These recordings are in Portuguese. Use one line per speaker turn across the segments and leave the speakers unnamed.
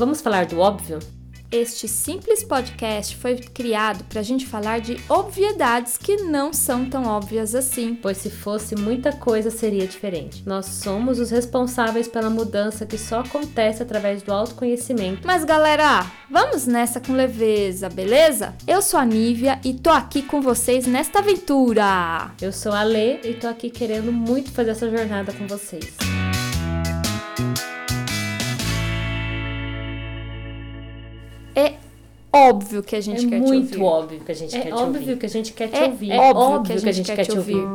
Vamos falar do óbvio?
Este simples podcast foi criado para a gente falar de obviedades que não são tão óbvias assim.
Pois se fosse muita coisa seria diferente. Nós somos os responsáveis pela mudança que só acontece através do autoconhecimento.
Mas galera, vamos nessa com leveza, beleza? Eu sou a Nívia e tô aqui com vocês nesta aventura.
Eu sou a Lê e tô aqui querendo muito fazer essa jornada com vocês.
É óbvio que a gente
é
quer te
muito
ouvir.
óbvio que a gente
É
quer te
óbvio
ouvir. que a gente quer te
É
ouvir.
óbvio que a gente quer te ouvir.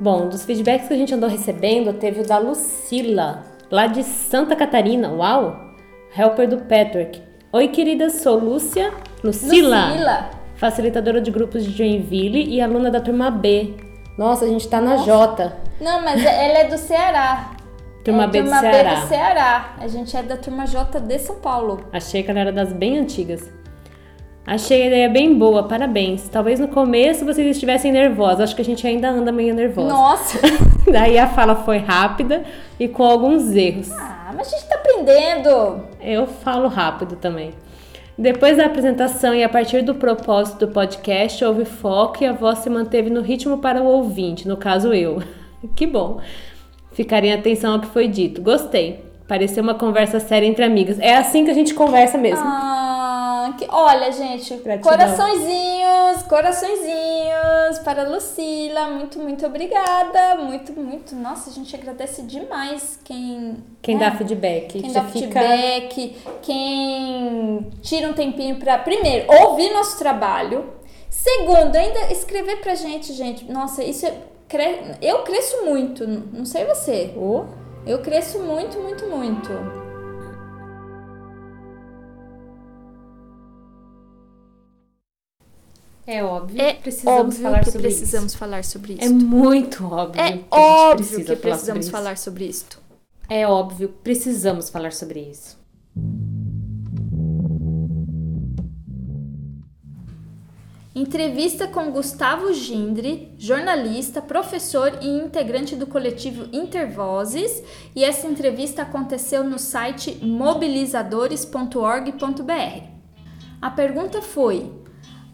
Bom, dos feedbacks que a gente andou recebendo, teve o da Lucila, lá de Santa Catarina. Uau! Helper do Patrick. Oi, querida, sou Lúcia. Lucila.
Lucila.
Facilitadora de grupos de Joinville e aluna da turma B. Nossa, a gente tá na J.
Não, mas ela é do Ceará.
Turma
é
B do
turma
Ceará.
B do Ceará. A gente é da turma J de São Paulo.
Achei que ela era das bem antigas. Achei a ideia bem boa, parabéns. Talvez no começo vocês estivessem nervosos. Acho que a gente ainda anda meio nervosa.
Nossa!
Daí a fala foi rápida e com alguns erros.
Ah, mas a gente tá aprendendo.
Eu falo rápido também. Depois da apresentação e a partir do propósito do podcast, houve foco e a voz se manteve no ritmo para o ouvinte, no caso eu. que bom. Ficarei em atenção ao que foi dito. Gostei. Pareceu uma conversa séria entre amigas. É assim que a gente conversa mesmo.
Ah, que... olha, gente,
Gratidão.
coraçõezinhos, coraçõezinhos para a Lucila. Muito, muito obrigada. Muito, muito. Nossa, a gente agradece demais quem.
Quem
é,
dá feedback.
Quem dá
fica-
feedback, quem tira um tempinho pra, primeiro, ouvir nosso trabalho. Segundo, ainda escrever pra gente, gente. Nossa, isso é. Eu cresço muito, não sei você.
Oh,
Eu cresço muito, muito, muito.
É óbvio.
É
precisamos
óbvio
falar
que
sobre
precisamos
isso.
falar sobre
É
isso.
muito óbvio.
É
que
óbvio
precisa
que
falar sobre
precisamos
isso.
falar sobre isto.
É óbvio, precisamos falar sobre isso.
Entrevista com Gustavo Gindre, jornalista, professor e integrante do coletivo Intervozes, e essa entrevista aconteceu no site mobilizadores.org.br. A pergunta foi: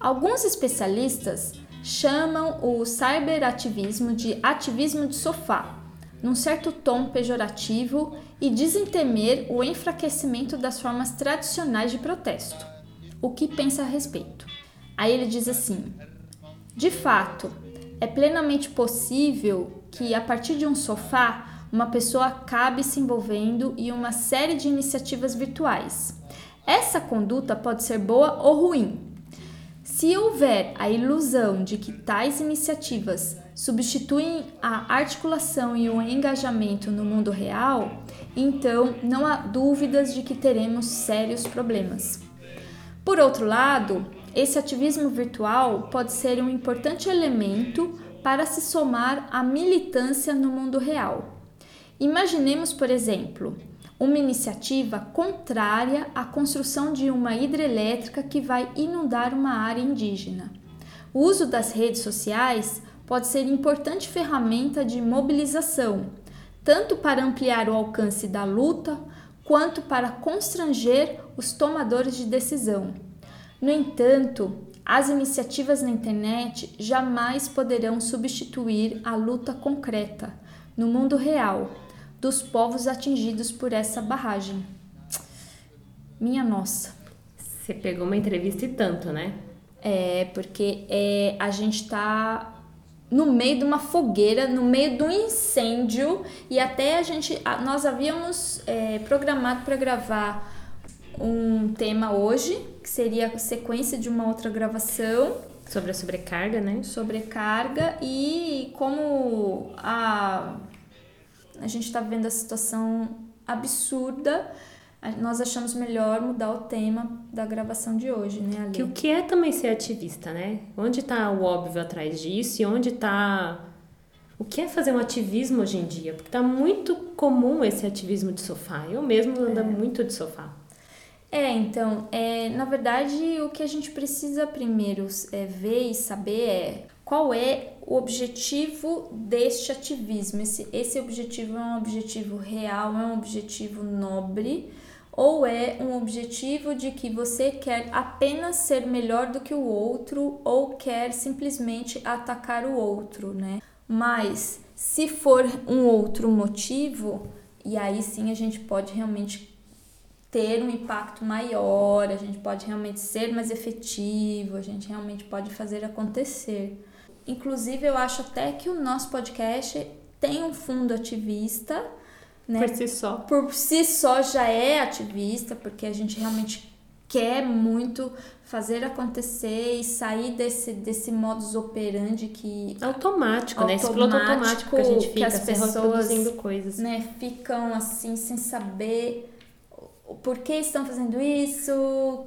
alguns especialistas chamam o cyberativismo de ativismo de sofá, num certo tom pejorativo e dizem temer o enfraquecimento das formas tradicionais de protesto. O que pensa a respeito? Aí ele diz assim: de fato, é plenamente possível que a partir de um sofá uma pessoa acabe se envolvendo em uma série de iniciativas virtuais. Essa conduta pode ser boa ou ruim. Se houver a ilusão de que tais iniciativas substituem a articulação e o engajamento no mundo real, então não há dúvidas de que teremos sérios problemas. Por outro lado, esse ativismo virtual pode ser um importante elemento para se somar à militância no mundo real. Imaginemos, por exemplo, uma iniciativa contrária à construção de uma hidrelétrica que vai inundar uma área indígena. O uso das redes sociais pode ser importante ferramenta de mobilização, tanto para ampliar o alcance da luta, quanto para constranger os tomadores de decisão. No entanto, as iniciativas na internet jamais poderão substituir a luta concreta, no mundo real, dos povos atingidos por essa barragem. Minha nossa.
Você pegou uma entrevista e tanto, né?
É, porque é, a gente tá no meio de uma fogueira, no meio de um incêndio, e até a gente. Nós havíamos é, programado para gravar um tema hoje, que seria a sequência de uma outra gravação,
Sobre a sobrecarga, né?
sobrecarga, e como a, a gente está vendo a situação absurda, nós achamos melhor mudar o tema da gravação de hoje, né, Ali?
Que o que é também ser ativista, né? Onde tá o óbvio atrás disso e onde tá o que é fazer um ativismo hoje em dia? Porque tá muito comum esse ativismo de sofá. Eu mesmo ando muito de sofá.
É, então, é, na verdade, o que a gente precisa primeiro é, ver e saber é qual é o objetivo deste ativismo. Esse, esse objetivo é um objetivo real, é um objetivo nobre, ou é um objetivo de que você quer apenas ser melhor do que o outro ou quer simplesmente atacar o outro, né? Mas se for um outro motivo, e aí sim a gente pode realmente ter um impacto maior, a gente pode realmente ser mais efetivo, a gente realmente pode fazer acontecer. Inclusive, eu acho até que o nosso podcast tem um fundo ativista. Né?
Por si só.
Por si só já é ativista, porque a gente realmente quer muito fazer acontecer e sair desse, desse modus operandi que...
Automático, né? Esse piloto automático que a gente fica,
as pessoas,
coisas.
Né, ficam assim, sem saber por que estão fazendo isso,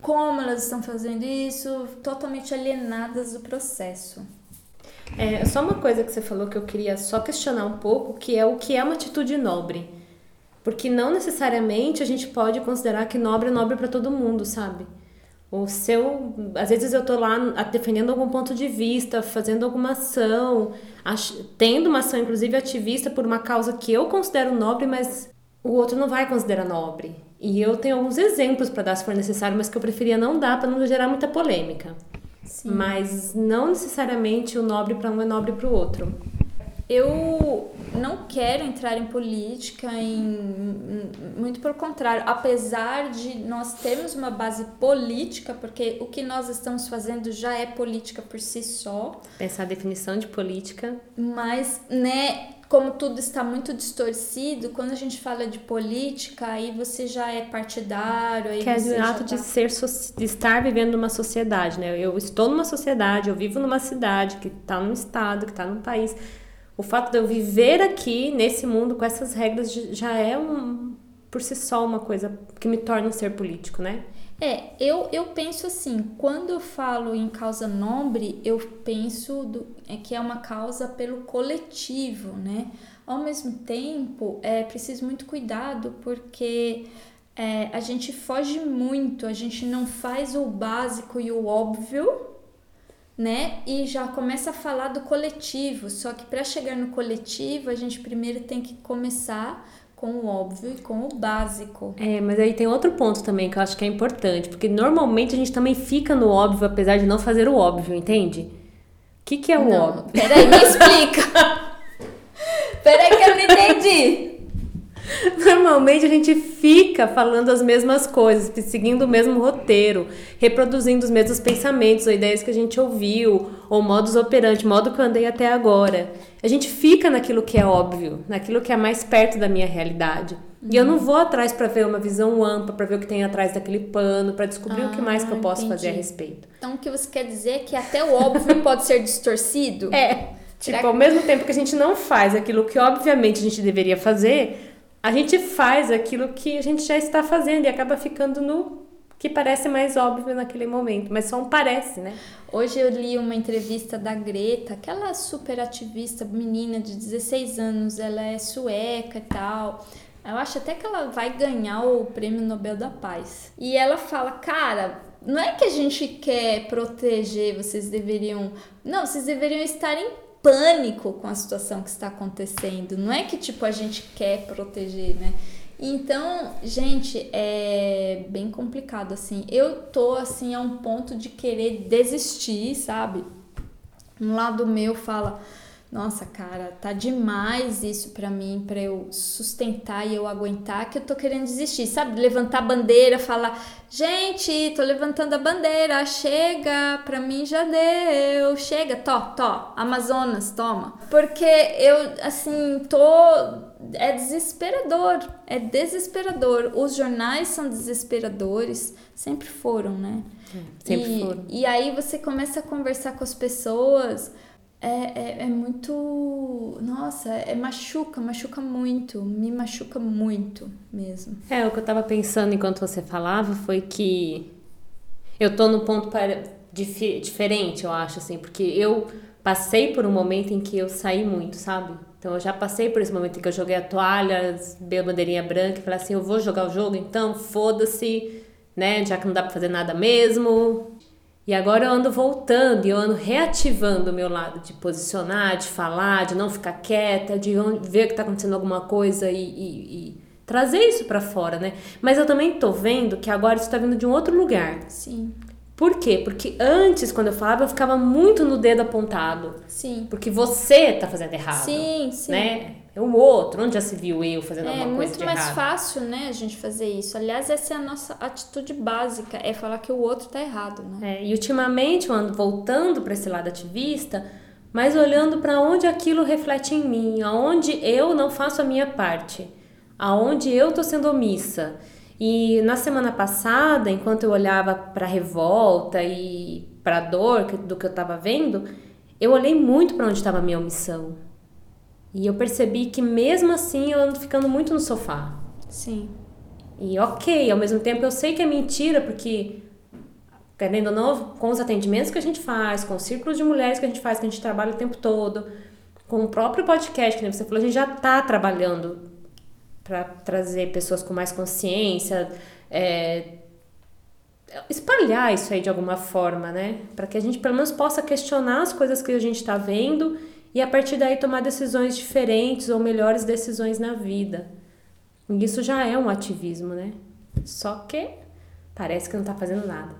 como elas estão fazendo isso, totalmente alienadas do processo.
É só uma coisa que você falou que eu queria só questionar um pouco, que é o que é uma atitude nobre. Porque não necessariamente a gente pode considerar que nobre é nobre para todo mundo, sabe? O seu, às vezes eu tô lá defendendo algum ponto de vista, fazendo alguma ação, ach, tendo uma ação inclusive ativista por uma causa que eu considero nobre, mas o outro não vai considerar nobre. E eu tenho alguns exemplos para dar se for necessário, mas que eu preferia não dar para não gerar muita polêmica. Sim. Mas não necessariamente o nobre para um é nobre para o outro.
Eu não quero entrar em política, em, muito pelo contrário, apesar de nós termos uma base política, porque o que nós estamos fazendo já é política por si só.
Essa definição de política.
Mas, né, como tudo está muito distorcido, quando a gente fala de política, aí você já é partidário. Aí
que é o ato tá... de, ser, de estar vivendo numa sociedade, né? Eu estou numa sociedade, eu vivo numa cidade que está num estado, que está num país. O fato de eu viver aqui, nesse mundo, com essas regras, já é um, por si só uma coisa que me torna um ser político, né?
É, eu, eu penso assim, quando eu falo em causa nobre, eu penso do, é que é uma causa pelo coletivo, né? Ao mesmo tempo, é preciso muito cuidado porque é, a gente foge muito, a gente não faz o básico e o óbvio, né? E já começa a falar do coletivo. Só que para chegar no coletivo, a gente primeiro tem que começar com o óbvio e com o básico.
É, mas aí tem outro ponto também que eu acho que é importante, porque normalmente a gente também fica no óbvio apesar de não fazer o óbvio, entende? O que, que é o não, óbvio?
Peraí, me explica. peraí que eu não entendi.
Normalmente a gente fica falando as mesmas coisas, seguindo o mesmo roteiro, reproduzindo os mesmos pensamentos ou ideias que a gente ouviu, ou modus operandi, modo que eu andei até agora. A gente fica naquilo que é óbvio, naquilo que é mais perto da minha realidade. Uhum. E eu não vou atrás para ver uma visão ampla, para ver o que tem atrás daquele pano, para descobrir ah, o que mais que eu posso entendi. fazer a respeito.
Então o que você quer dizer é que até o óbvio pode ser distorcido?
É. Tipo, ao mesmo tempo que a gente não faz aquilo que obviamente a gente deveria fazer, a gente faz aquilo que a gente já está fazendo e acaba ficando no que parece mais óbvio naquele momento, mas só um parece, né?
Hoje eu li uma entrevista da Greta, aquela super ativista menina de 16 anos, ela é sueca e tal. Eu acho até que ela vai ganhar o Prêmio Nobel da Paz. E ela fala, cara, não é que a gente quer proteger, vocês deveriam. Não, vocês deveriam estar em pânico com a situação que está acontecendo. Não é que tipo a gente quer proteger, né? Então, gente, é bem complicado assim. Eu tô assim a um ponto de querer desistir, sabe? Um lado meu fala: nossa, cara, tá demais isso para mim, para eu sustentar e eu aguentar, que eu tô querendo desistir, sabe? Levantar a bandeira, falar, gente, tô levantando a bandeira, chega, pra mim já deu, chega, to, to, Amazonas, toma. Porque eu, assim, tô. É desesperador, é desesperador. Os jornais são desesperadores, sempre foram, né?
É, sempre
e,
foram.
E aí você começa a conversar com as pessoas é, é, é, muito. Nossa, é machuca, machuca muito. Me machuca muito mesmo.
É, o que eu tava pensando enquanto você falava foi que eu tô no ponto para, dif, diferente, eu acho, assim, porque eu passei por um momento em que eu saí muito, sabe? Então eu já passei por esse momento em que eu joguei a toalha, dei a bandeirinha branca e falei assim: eu vou jogar o jogo, então foda-se, né? Já que não dá pra fazer nada mesmo, E agora eu ando voltando e eu ando reativando o meu lado de posicionar, de falar, de não ficar quieta, de ver que está acontecendo alguma coisa e, e, e trazer isso para fora, né? Mas eu também tô vendo que agora isso tá vindo de um outro lugar.
Sim.
Por quê? Porque antes, quando eu falava, eu ficava muito no dedo apontado.
Sim.
Porque você tá fazendo errado.
Sim, sim.
Né? É o outro. Onde já se viu eu fazendo
É
alguma coisa
muito
de
mais fácil, né, a gente fazer isso. Aliás, essa é a nossa atitude básica, é falar que o outro tá errado, né?
É, e ultimamente eu ando voltando para esse lado ativista, mas olhando para onde aquilo reflete em mim, aonde eu não faço a minha parte, aonde eu tô sendo omissa. E na semana passada, enquanto eu olhava para a revolta e para a dor do que eu estava vendo, eu olhei muito para onde estava a minha omissão. E eu percebi que mesmo assim eu ando ficando muito no sofá.
Sim.
E ok, ao mesmo tempo eu sei que é mentira, porque, querendo ou não, com os atendimentos que a gente faz, com os círculos de mulheres que a gente faz, que a gente trabalha o tempo todo, com o próprio podcast, que você falou, a gente já tá trabalhando para trazer pessoas com mais consciência, é, espalhar isso aí de alguma forma, né? Para que a gente pelo menos possa questionar as coisas que a gente está vendo e a partir daí tomar decisões diferentes ou melhores decisões na vida. Isso já é um ativismo, né? Só que parece que não tá fazendo nada.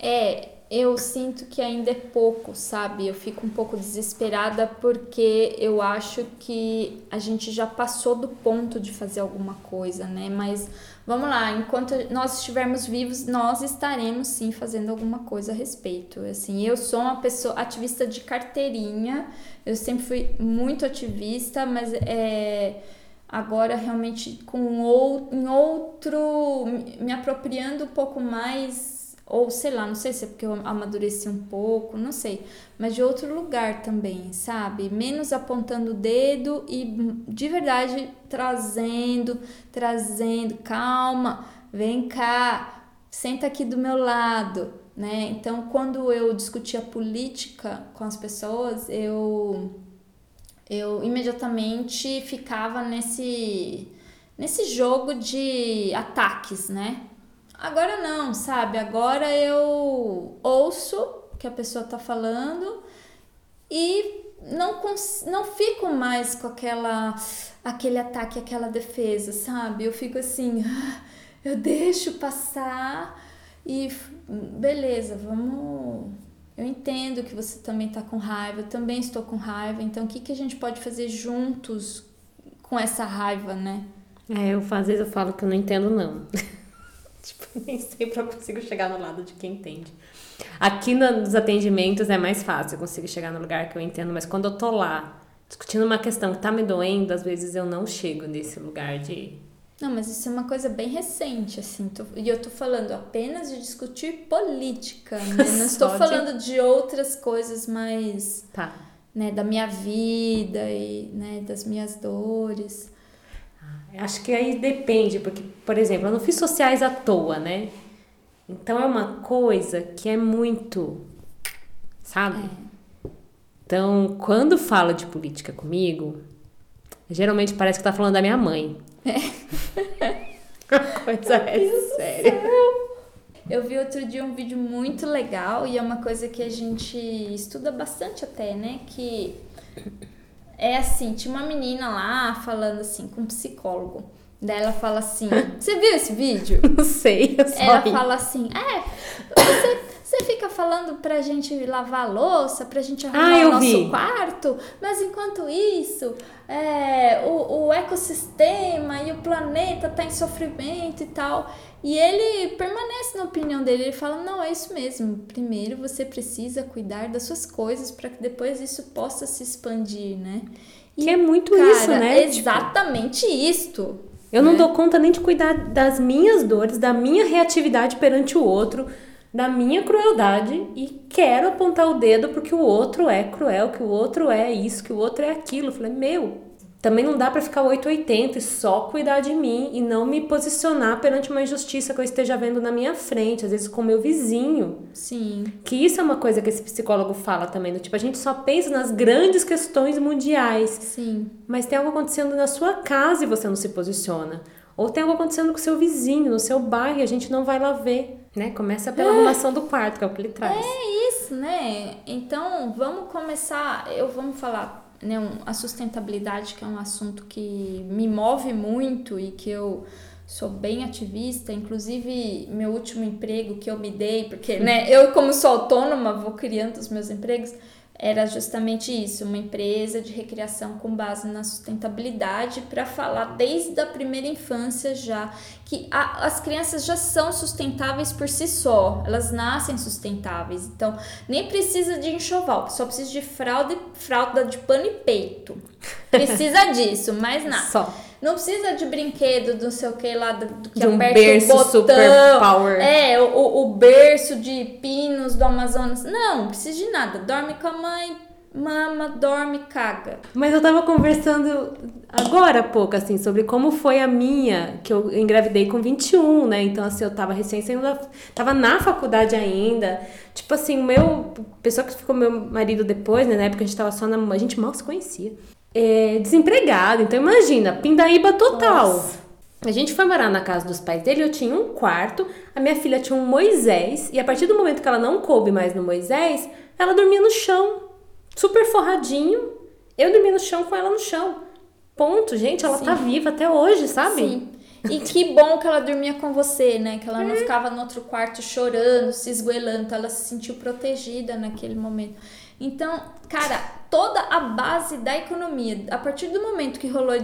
É, eu sinto que ainda é pouco, sabe? Eu fico um pouco desesperada porque eu acho que a gente já passou do ponto de fazer alguma coisa, né? Mas vamos lá, enquanto nós estivermos vivos, nós estaremos sim fazendo alguma coisa a respeito. Assim, eu sou uma pessoa ativista de carteirinha, eu sempre fui muito ativista, mas é agora realmente com ou, em outro me apropriando um pouco mais ou sei lá, não sei se é porque eu amadureci um pouco, não sei, mas de outro lugar também, sabe? Menos apontando o dedo e de verdade trazendo, trazendo, calma, vem cá, senta aqui do meu lado, né? Então, quando eu discutia política com as pessoas, eu eu imediatamente ficava nesse nesse jogo de ataques, né? Agora não, sabe? Agora eu ouço o que a pessoa tá falando e não, não fico mais com aquela aquele ataque, aquela defesa, sabe? Eu fico assim, eu deixo passar e beleza, vamos. Eu entendo que você também tá com raiva, eu também estou com raiva, então o que, que a gente pode fazer juntos com essa raiva, né?
É, eu às vezes eu falo que eu não entendo, não. tipo, nem sempre eu consigo chegar no lado de quem entende. Aqui nos atendimentos é mais fácil, eu consigo chegar no lugar que eu entendo, mas quando eu tô lá discutindo uma questão que tá me doendo, às vezes eu não chego nesse lugar de.
Não, mas isso é uma coisa bem recente, assim. Tô, e eu tô falando apenas de discutir política, né? Não estou
de-
falando de outras coisas mais,
Tá.
né, da minha vida e, né, das minhas dores.
Acho que aí depende, porque, por exemplo, eu não fiz sociais à toa, né? Então é uma coisa que é muito. Sabe? Então, quando fala de política comigo, geralmente parece que tá falando da minha mãe. A coisa é séria.
Eu vi outro dia um vídeo muito legal e é uma coisa que a gente estuda bastante até, né? Que é assim, tinha uma menina lá falando assim com um psicólogo. Daí ela fala assim: Você viu esse vídeo?
Não sei, eu só
Ela
ri.
fala assim: É, você, falando pra gente lavar a louça, pra gente arrumar
Ah,
o nosso
vi.
quarto, mas enquanto isso, é, o, o ecossistema e o planeta tá em sofrimento e tal. E ele permanece na opinião dele, ele fala: Não, é isso mesmo. Primeiro você precisa cuidar das suas coisas para que depois isso possa se expandir, né? E,
Que é muito
cara,
isso, né? Tipo,
Exatamente isto.
eu não
né?
dou conta nem de cuidar das minhas dores, da minha reatividade perante o outro, da minha crueldade e quero apontar o dedo porque o outro é cruel, que o outro é isso, que o outro é aquilo. Eu falei, meu, também não dá pra ficar 880 e só cuidar de mim e não me posicionar perante uma injustiça que eu esteja vendo na minha frente, às vezes com o meu vizinho.
Sim.
Que isso é uma coisa que esse psicólogo fala também, do tipo, a gente só pensa nas grandes questões mundiais.
Sim.
Mas tem algo acontecendo na sua casa e você não se posiciona. Ou tem algo acontecendo com o seu vizinho, no seu bairro, e a gente não vai lá ver. Né? Começa pela arrumação do quarto, que é o que ele traz.
É isso, né? Então, vamos começar. Eu vamos falar, né? um- a sustentabilidade, que é um assunto que me move muito e que eu sou bem ativista. Inclusive, meu último emprego que eu me dei, porque, né? Eu, como sou autônoma, vou criando os meus empregos. Era justamente isso, uma empresa de recreação com base na sustentabilidade para falar desde a primeira infância já que a- as crianças já são sustentáveis por si só, elas nascem sustentáveis. Então, nem precisa de enxoval, só precisa de fralda, fralda de pano e peito. Precisa disso, mais nada.
Só.
Não precisa de brinquedo, não sei o que lá, do, do que
De um
aperta
berço
o botão.
super power.
É, o, o- berço de pinos do Amazonas. Não, não precisa de nada. Dorme com a mãe, mama, dorme, caga.
Mas eu tava conversando agora há pouco, assim, sobre como foi a minha, que eu engravidei com 21, né? Então, assim, eu tava recém saindo da... Tava na faculdade ainda. Tipo assim, o meu... Pessoa que ficou meu marido depois, né? Na época a gente tava só na... A gente mal se conhecia. É, desempregado. Então, imagina, pindaíba total.
Nossa.
A gente foi morar na casa dos pais dele, eu tinha um quarto, a minha filha tinha um Moisés, e a partir do momento que ela não coube mais no Moisés, ela dormia no chão, super forradinho. Eu dormia no chão com ela no chão. Ponto, gente, ela tá viva até hoje, sabe?
Sim. E que bom que ela dormia com você, né? Que ela não ficava no outro quarto chorando, se esgoelando. Então ela se sentiu protegida naquele momento. Então, cara, toda a base da economia, a partir do momento que rolou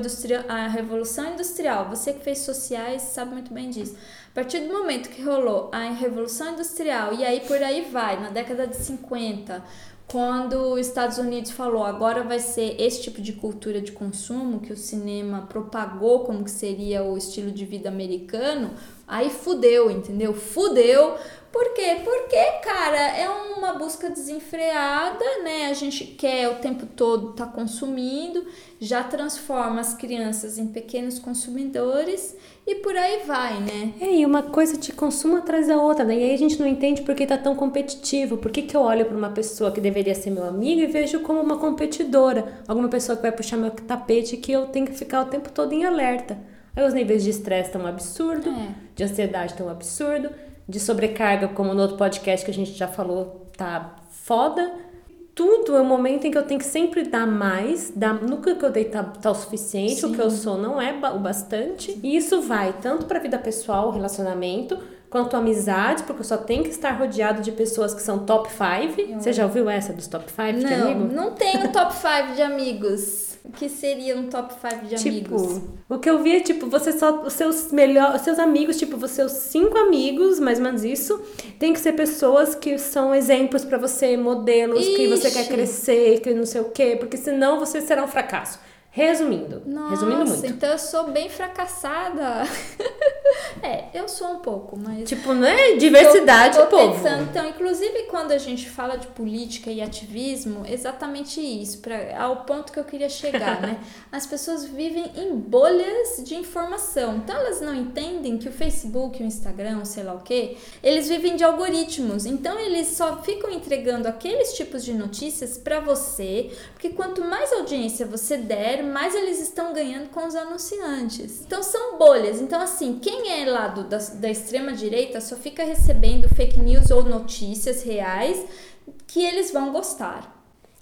a, Revolução Industrial, você que fez sociais sabe muito bem disso. A partir do momento que rolou a Revolução Industrial, e aí por aí vai, na década de 50, quando os Estados Unidos falou agora vai ser esse tipo de cultura de consumo que o cinema propagou como que seria o estilo de vida americano, aí fudeu, entendeu? Fudeu. Por quê? Porque, cara, é uma busca desenfreada, né? A gente quer o tempo todo estar consumindo, já transforma as crianças em pequenos consumidores e por aí vai, né?
É, e uma coisa de consumo atrás da outra, né? E aí a gente não entende por que tá tão competitivo. Por que, que eu olho para uma pessoa que deveria ser meu amigo e vejo como uma competidora? Alguma pessoa que vai puxar meu tapete que eu tenho que ficar o tempo todo em alerta. Aí os níveis de estresse estão absurdo,
É.
de ansiedade estão absurdo, de sobrecarga, como no outro podcast que a gente já falou, tá foda. Tudo é um momento em que eu tenho que sempre dar mais, dar, nunca que eu dei tá, tá o suficiente, o que eu sou não é o bastante. E isso vai tanto pra vida pessoal, relacionamento, quanto amizades, porque eu só tenho que estar rodeado de pessoas que são top 5. Você já ouviu essa dos top 5 de
Não,
amigo?
não tenho top 5 de amigos. O que seria um top 5 de
Tipo,
amigos?
o que eu vi é tipo, você só. Os seus melhores. Os seus amigos, tipo, os seus cinco amigos, mais ou menos isso, tem que ser pessoas que são exemplos pra você, modelos, que você quer
Ixi.
crescer, que não sei o quê, porque senão você será um fracasso. Resumindo. resumindo
Nossa,
muito.
então eu sou bem fracassada. é, eu sou um pouco, mas.
Tipo, não é diversidade,
Tô- tô
povo.
pensando, então, inclusive quando a gente fala de política e ativismo, exatamente isso, pra, ao ponto que eu queria chegar, né? As pessoas vivem em bolhas de informação. Então elas não entendem que o Facebook, o Instagram, sei lá o quê, eles vivem de algoritmos. Então eles só ficam entregando aqueles tipos de notícias pra você, porque quanto mais audiência você der, mais eles estão ganhando com os anunciantes. Então são bolhas. Então, assim, quem é lá do- da, da extrema direita só fica recebendo fake news ou notícias reais que eles vão gostar.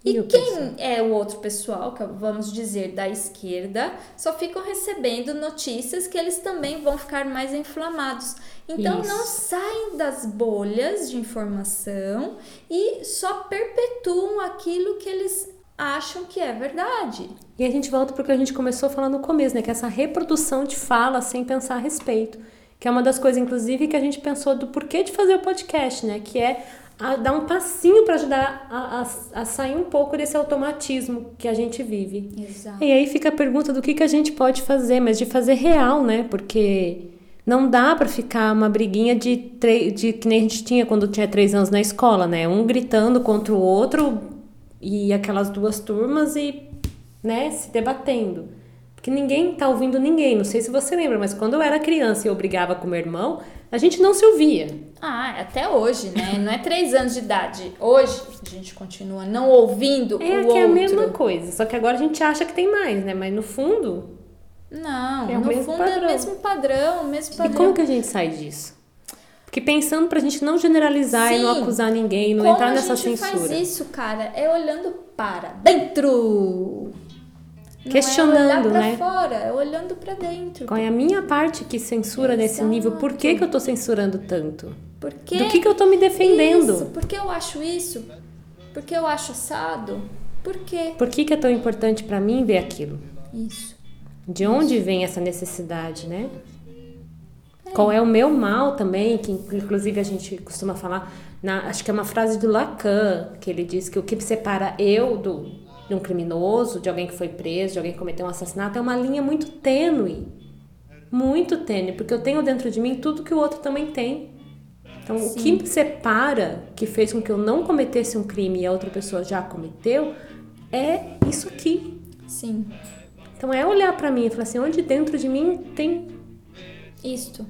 E,
E
quem
pessoal?
é o outro pessoal, que vamos dizer da esquerda, só ficam recebendo notícias que eles também vão ficar mais inflamados. Então
Isso.
não saem das bolhas de informação e só perpetuam aquilo que eles acham que é verdade.
E a gente volta porque a gente começou falando no começo, né? Que é essa reprodução de fala sem pensar a respeito. Que é uma das coisas, inclusive, que a gente pensou do porquê de fazer o podcast, né? Que é a dar um passinho para ajudar a, a, a sair um pouco desse automatismo que a gente vive.
Exato.
E aí fica a pergunta do que, que a gente pode fazer, mas de fazer real, né? Porque não dá pra ficar uma briguinha de, de que nem a gente tinha quando tinha três anos na escola, né? Um gritando contra o outro e aquelas duas turmas e, né, se debatendo. Porque ninguém tá ouvindo ninguém. Não sei se você lembra, mas quando eu era criança e eu brigava com meu irmão, a gente não se ouvia.
Ah, até hoje, né? Não é três anos de idade. Hoje a gente continua não ouvindo
É
o
que é a
outro.
mesma coisa. Só que agora a gente acha que tem mais, né? Mas no fundo.
Não,
É
no fundo é
padrão.
o mesmo padrão, o mesmo
E
padrão.
como que a gente sai disso? Porque pensando pra gente não generalizar
Sim.
e não acusar ninguém, não
Como
entrar nessa
a gente
censura.
faz isso, cara? É olhando para dentro. Não
Questionando,
é olhar pra
né?
fora, é olhando pra dentro.
Qual é a minha parte que censura nesse nível? Por que, que eu tô censurando tanto?
Por quê?
Do que, que eu tô me defendendo?
Isso, por que eu acho isso? Por que eu acho assado? Por quê?
Por que, que é tão importante pra mim ver aquilo?
Isso.
De onde vem essa necessidade, né? Qual é o meu mal também, que inclusive a gente costuma falar, na- acho que é uma frase do Lacan, que ele diz que o que separa eu do, de um criminoso, de alguém que foi preso, de alguém que cometeu um assassinato, é uma linha muito tênue. Muito tênue, porque eu tenho dentro de mim tudo que o outro também tem. Então, o que me separa, que fez com que eu não cometesse um crime e a outra pessoa já cometeu, é isso aqui.
Sim.
Então é olhar pra mim e falar assim, onde dentro de mim tem
Isto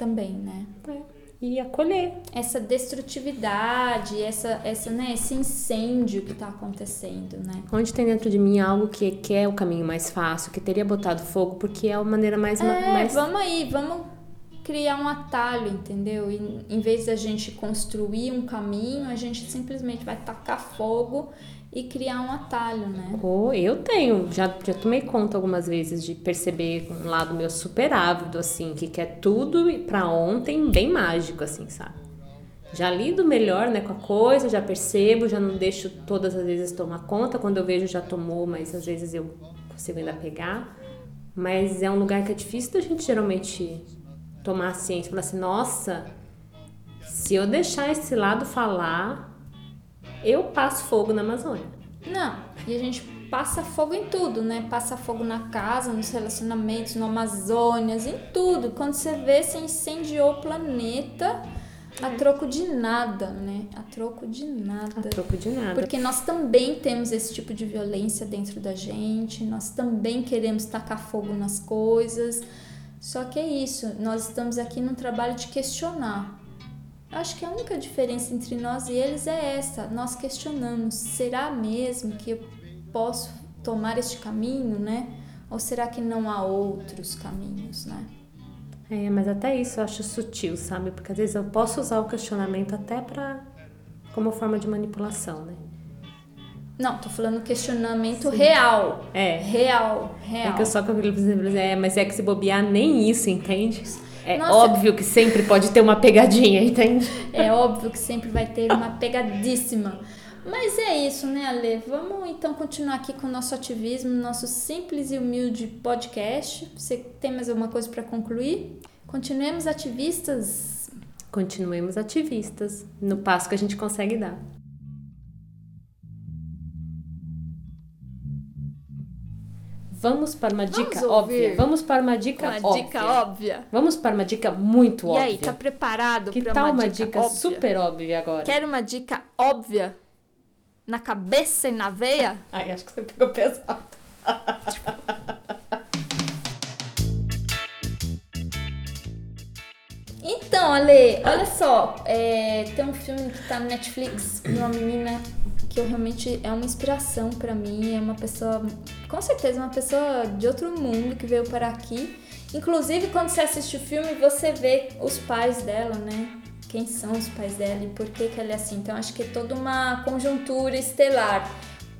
também, né?
é, e acolher.
Essa destrutividade, essa, essa, né, esse incêndio que tá acontecendo, né?
Onde tem dentro de mim algo que, que é o caminho mais fácil, que teria botado fogo, porque é a maneira mais. ma-
É,
mais...
vamos aí, vamos criar um atalho, entendeu? E, em vez da gente construir um caminho, a gente simplesmente vai tacar fogo e criar um atalho, né?
Ou eu tenho, já, já tomei conta algumas vezes de perceber um lado meu super ávido, assim, que quer tudo pra ontem, bem mágico, assim, sabe? Já lido melhor, né, com a coisa, já percebo, já não deixo todas as vezes tomar conta. Quando eu vejo, já tomou, mas às vezes eu consigo ainda pegar. Mas é um lugar que é difícil da gente geralmente tomar ciência, falar assim, nossa, se eu deixar esse lado falar, eu passo fogo na Amazônia.
Não, e a gente passa fogo em tudo, né? Passa fogo na casa, nos relacionamentos, no Amazônias, em tudo. Quando você vê, você incendiou o planeta a troco de nada, né? A troco de nada.
A troco de nada.
Porque nós também temos esse tipo de violência dentro da gente, nós também queremos tacar fogo nas coisas. Só que é isso, nós estamos aqui num trabalho de questionar. Acho que a única diferença entre nós e eles é essa. Nós questionamos: será mesmo que eu posso tomar este caminho, né? Ou será que não há outros caminhos, né?
É, mas até isso eu acho sutil, sabe? Porque às vezes eu posso usar o questionamento até pra. como forma de manipulação, né?
Não, tô falando questionamento real.
É.
Real, real.
É que eu só que eu falei pra você, é, mas é que se bobear nem isso, entende? É
Nossa.
óbvio que sempre pode ter uma pegadinha, entende?
É óbvio que sempre vai ter uma pegadíssima. Mas é isso, né, Ale? Vamos então continuar aqui com o nosso ativismo, nosso simples e humilde podcast. Você tem mais alguma coisa para concluir? Continuemos ativistas.
Continuemos ativistas no passo que a gente consegue dar. Vamos para uma dica
ouvir
óbvia. Vamos para uma dica
Uma
óbvia.
dica óbvia.
Vamos para uma dica muito
E
óbvia.
aí, tá preparado
que
para
tal
uma,
uma
dica,
dica
óbvia?
super óbvia agora?
Quer uma dica óbvia? Na cabeça e na veia?
Ai, acho que você pegou pesado.
Então, Ale, olha só, é, tem um filme que tá no Netflix de uma menina que eu realmente é uma inspiração pra mim, é uma pessoa, com certeza, uma pessoa de outro mundo que veio para aqui. Inclusive, quando você assiste o filme, você vê os pais dela, né? Quem são os pais dela e por que, que ela é assim. Então, acho que é toda uma conjuntura estelar.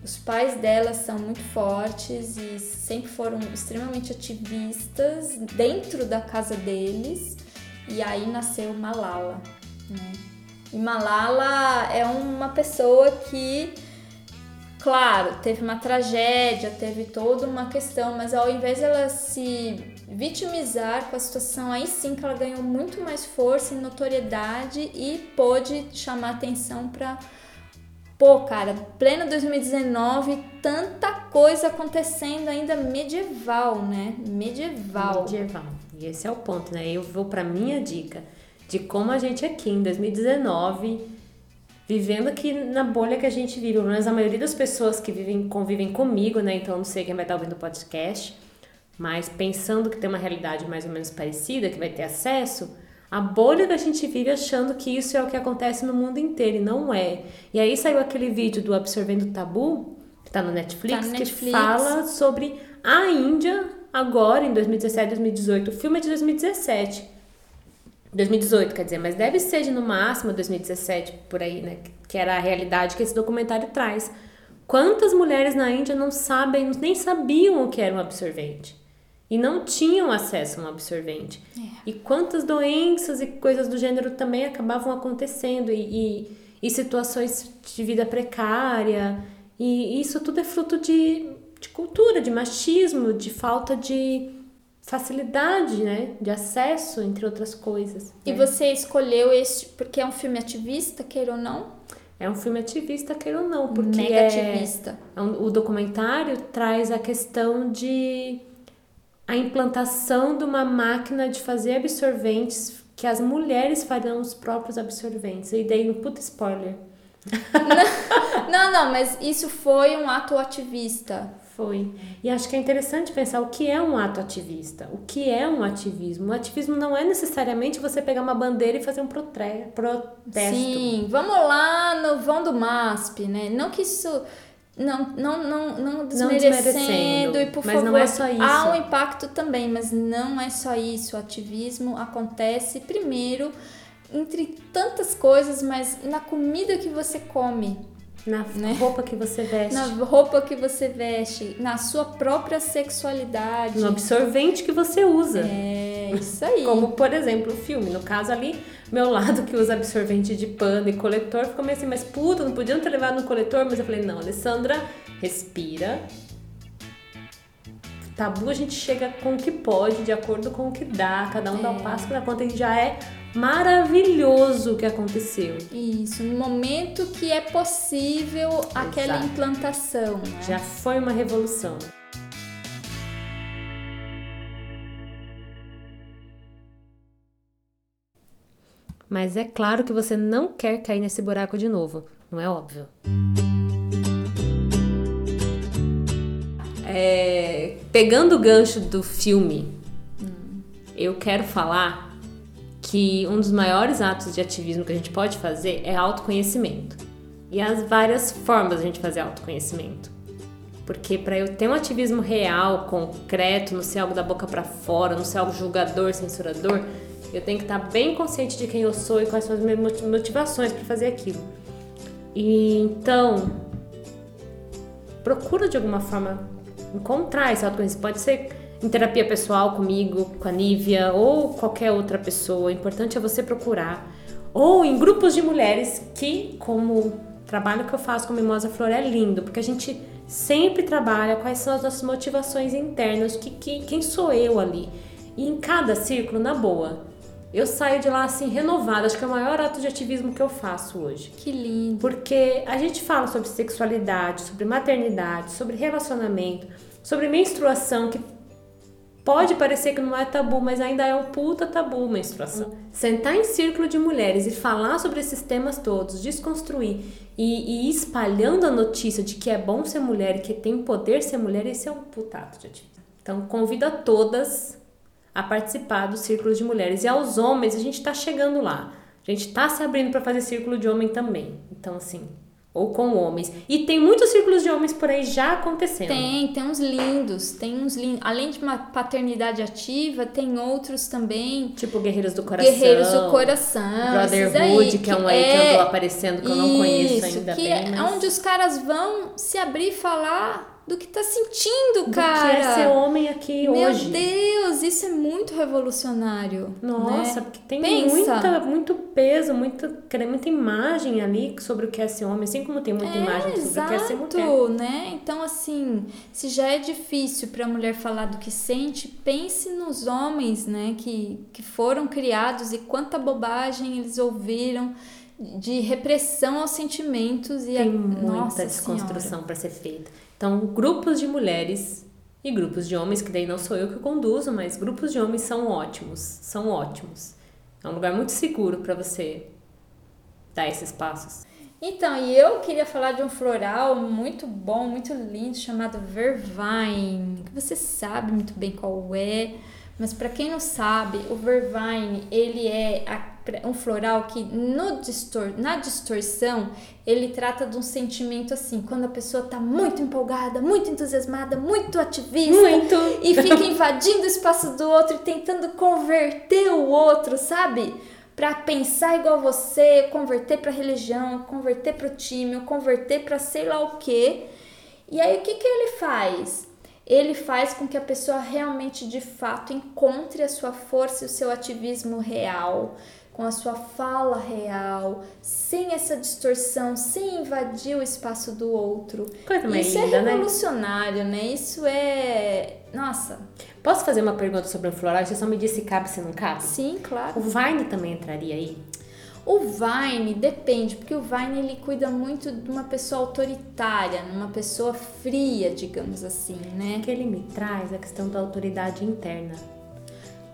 Os pais dela são muito fortes e sempre foram extremamente ativistas dentro da casa deles. E aí nasceu Malala, né? E Malala é uma pessoa que, claro, teve uma tragédia, teve toda uma questão, mas ao invés de ela se vitimizar com a situação, aí sim que ela ganhou muito mais força e notoriedade e pôde chamar atenção para Pô, cara, pleno 2019, tanta coisa acontecendo ainda medieval, né? Medieval.
Medieval. E esse é o ponto, né? Eu vou pra minha dica de como a gente aqui em 2019, vivendo aqui na bolha que a gente vive, pelo menos a maioria das pessoas que vivem, convivem comigo, né? Então não sei quem vai estar ouvindo o podcast, mas pensando que tem uma realidade mais ou menos parecida, que vai ter acesso, a bolha que a gente vive achando que isso é o que acontece no mundo inteiro e não é. E aí saiu aquele vídeo do Absorvendo Tabu, que tá no Netflix,
Tá no
que
Netflix.
fala sobre a Índia agora, em 2017, 2018. O filme é de 2017. 2018, quer dizer, mas deve ser de no máximo 2017 por aí, né? Que era a realidade que esse documentário traz. Quantas mulheres na Índia não sabem, nem sabiam o que era um absorvente? E não tinham acesso a um absorvente. É. E quantas doenças e coisas do gênero também acabavam acontecendo, e, e, e situações de vida precária. E isso tudo é fruto de, de cultura, de machismo, de falta de facilidade, né, de acesso, entre outras coisas.
E
né?
você escolheu esse porque é um filme ativista, queira ou não?
É um filme ativista, queira ou não, porque
Mega
é. É um, o documentário traz a questão de a implantação de uma máquina de fazer absorventes que as mulheres farão os próprios absorventes. E dei um puta spoiler.
não, não, não, mas isso foi um ato ativista.
Foi. E acho que é interessante pensar o que é um ato ativista, o que é um ativismo. O ativismo não é necessariamente você pegar uma bandeira e fazer um protesto.
Sim, vamos lá no vão do MASP, né? Não que isso não, não, não, não desmerecendo, não e por
mas
favor,
não é só isso.
há um impacto também, mas não é só isso. O ativismo acontece primeiro entre tantas coisas, mas na comida que você come.
Na né? roupa que você veste.
Na roupa que você veste, na sua própria sexualidade.
No absorvente que você usa.
É, isso aí.
Como, por exemplo, o filme. No caso ali, meu lado que usa absorvente de pano e coletor ficou meio assim, mas puta, não podiam ter levado no coletor, mas eu falei, não, Alessandra, respira. Tabu a gente chega com o que pode, de acordo com o que dá, cada um é. dá o um passo na conta e já é maravilhoso que aconteceu.
Isso, no momento que é possível Exato. aquela implantação. Né?
Já foi uma revolução. Mas é claro que você não quer cair nesse buraco de novo, não é óbvio. É, pegando o gancho do filme, hum. eu quero falar que um dos maiores atos de ativismo que a gente pode fazer é autoconhecimento. E as várias formas de a gente fazer autoconhecimento. Porque para eu ter um ativismo real, concreto, não ser algo da boca para fora, não ser algo julgador, censurador, eu tenho que estar bem consciente de quem eu sou e quais são as minhas motivações para fazer aquilo. E então, procura de alguma forma encontrar esse autoconhecimento. Pode ser em terapia pessoal comigo, com a Nívia ou qualquer outra pessoa. O importante é você procurar. Ou em grupos de mulheres que, como o trabalho que eu faço com Mimosa Flor é lindo, porque a gente sempre trabalha quais são as nossas motivações internas, que, que, quem sou eu ali. E em cada círculo, na boa, eu saio de lá assim renovada. Acho que é o maior ato de ativismo que eu faço hoje.
Que lindo.
Porque a gente fala sobre sexualidade, sobre maternidade, sobre relacionamento, sobre menstruação, que Pode parecer que não é tabu, mas ainda é um puta tabu menstruação. Sentar em círculo de mulheres e falar sobre esses temas todos, desconstruir e, e ir espalhando a notícia de que é bom ser mulher e que tem poder ser mulher, esse é um putato de ativismo. Então, convido a todas a participar do círculo de mulheres. E aos homens, a gente está chegando lá. A gente está se abrindo para fazer círculo de homem também. Então, assim, ou com homens. E tem muitos círculos de homens por aí já acontecendo.
Tem, tem uns lindos, tem uns lindos. Além de uma paternidade ativa, tem outros também.
Tipo Guerreiros do Coração.
Guerreiros do Coração.
Brotherhood, que é um aí é... que andou aparecendo que eu não conheço ainda
que
bem.
É mas... onde os caras vão se abrir e falar do que tá sentindo, do cara.
Que é ser homem aqui
Meu
hoje.
Meu Deus, isso é muito revolucionário.
Nossa,
né?
porque tem muita, muito peso, muita, muita imagem ali sobre o que é ser homem, assim como tem muita
é,
imagem sobre
exato,
o que é ser mulher.
né? Então, assim, se já é difícil para a mulher falar do que sente, pense nos homens, né, que, que foram criados e quanta bobagem eles ouviram de repressão aos sentimentos e
tem a... muita Nossa desconstrução para ser feita. Então, grupos de mulheres e grupos de homens, que daí não sou eu que conduzo, mas grupos de homens são ótimos, são ótimos. É um lugar muito seguro para você dar esses passos.
Então, e eu queria falar de um floral muito bom, muito lindo, chamado Vervine, você sabe muito bem qual é, mas para quem não sabe, o Vervine, ele é a um floral que no distor, na distorção ele trata de um sentimento assim, quando a pessoa tá muito empolgada, muito entusiasmada, muito ativista
Muito.
e fica invadindo o espaço do outro e tentando converter o outro, sabe? Pra pensar igual você, converter pra religião, converter pro time, converter pra sei lá o quê. E aí o que que ele faz? Ele faz com que a pessoa realmente de fato encontre a sua força e o seu ativismo real, com a sua fala real, sem essa distorção, sem invadir o espaço do outro.
Coisa mais
Isso
linda,
é
né?
revolucionário, né? Isso é. Nossa,
Posso fazer uma pergunta sobre o floral? Você só me disse se cabe se não cabe?
sim, claro.
O Vine também entraria aí?
O Vine depende, porque o Vine ele cuida muito de uma pessoa autoritária, uma pessoa fria, digamos assim, né?
Que ele me traz a questão da autoridade interna.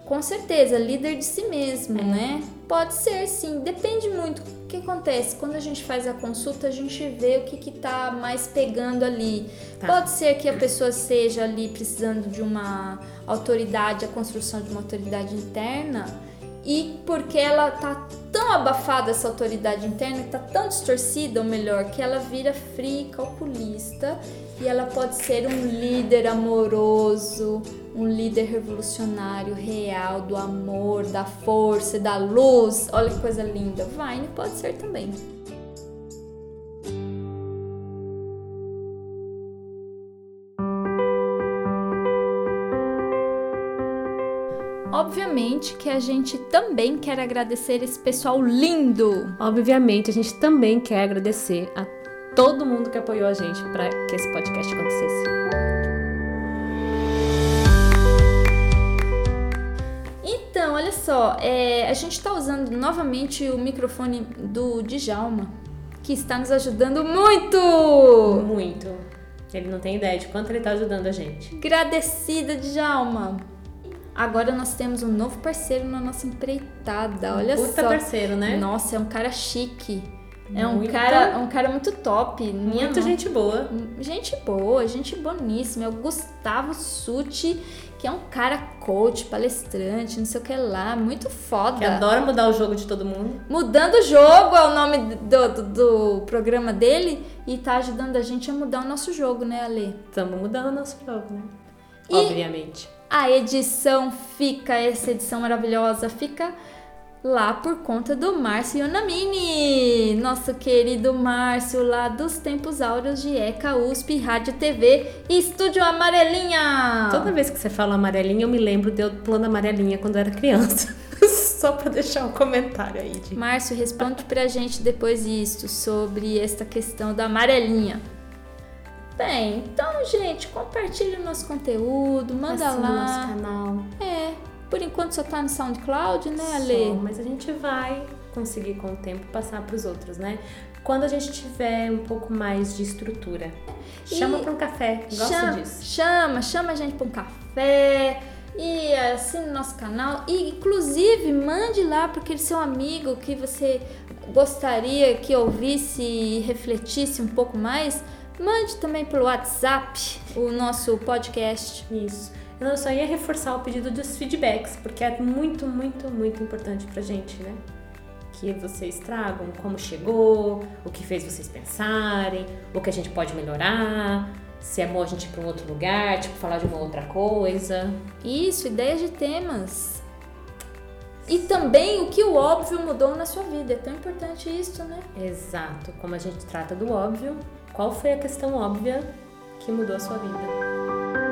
Com certeza, líder de si mesmo, né? Pode ser, sim. Depende muito. O que acontece? Quando a gente faz a consulta, a gente vê o que, que tá mais pegando ali.
Tá.
Pode ser que a pessoa seja ali precisando de uma autoridade, a construção de uma autoridade interna, e porque ela tá tão abafada essa autoridade interna, tá tão distorcida, ou melhor, que ela vira fria calculista, e ela pode ser um líder amoroso, um líder revolucionário real do amor, da força, da luz. Olha que coisa linda. Vine pode ser também. Obviamente que a gente também quer agradecer esse pessoal lindo.
Obviamente, a gente também quer agradecer a todo mundo que apoiou a gente para que esse podcast acontecesse.
Então, olha só, é, a gente está usando novamente o microfone do Djalma, que está nos ajudando muito!
Muito. Ele não tem ideia de quanto ele tá ajudando a gente.
Agradecida, Djalma! Agora nós temos um novo parceiro na nossa empreitada, olha
Puta
só.
parceiro, né?
Nossa, é um cara chique. É um
Muito-
cara, um cara muito top. Minha
Muita
no-
gente boa.
Gente boa, gente boníssima. É o Gustavo Suti, que é um cara coach, palestrante, não sei o que lá, muito foda.
Que adora mudar o jogo de todo mundo.
Mudando o jogo é o nome do, do, do programa dele e tá ajudando a gente a mudar o nosso jogo, né, Ale?
Estamos mudando o nosso jogo, né?
E-
Obviamente.
A edição fica, essa edição maravilhosa, fica lá por conta do Márcio Yonamini, nosso querido Márcio, lá dos tempos áureos de ECA, USP, Rádio TV e Estúdio Amarelinha.
Toda vez que você fala amarelinha, eu me lembro de eu pulando amarelinha quando eu era criança. Só pra deixar um comentário aí. De...
Márcio, responde pra gente depois isto, sobre esta questão da amarelinha. Bem, então, gente, compartilhe o nosso conteúdo, manda
Assina o
lá.
nosso canal.
É, por enquanto só tá no SoundCloud, né,
Só,
Ale?
mas a gente vai conseguir com o tempo passar pros outros, né? Quando a gente tiver um pouco mais de estrutura. Chama pra um café. Gosto
chama,
disso.
Chama, chama a gente pra um café e assine o nosso canal. E, inclusive, mande lá para aquele seu amigo que você gostaria que ouvisse e refletisse um pouco mais. Mande também pelo WhatsApp o nosso podcast.
Isso. Eu só ia reforçar o pedido dos feedbacks, porque é muito, muito, muito importante pra gente, né? Que vocês tragam como chegou, o que fez vocês pensarem, o que a gente pode melhorar, se é bom a gente ir pra um outro lugar, tipo, falar de uma outra coisa.
Isso, ideias de temas. E também o que o óbvio mudou na sua vida. É tão importante isso, né?
Exato, como a gente trata do óbvio, qual foi a questão óbvia que mudou a sua vida?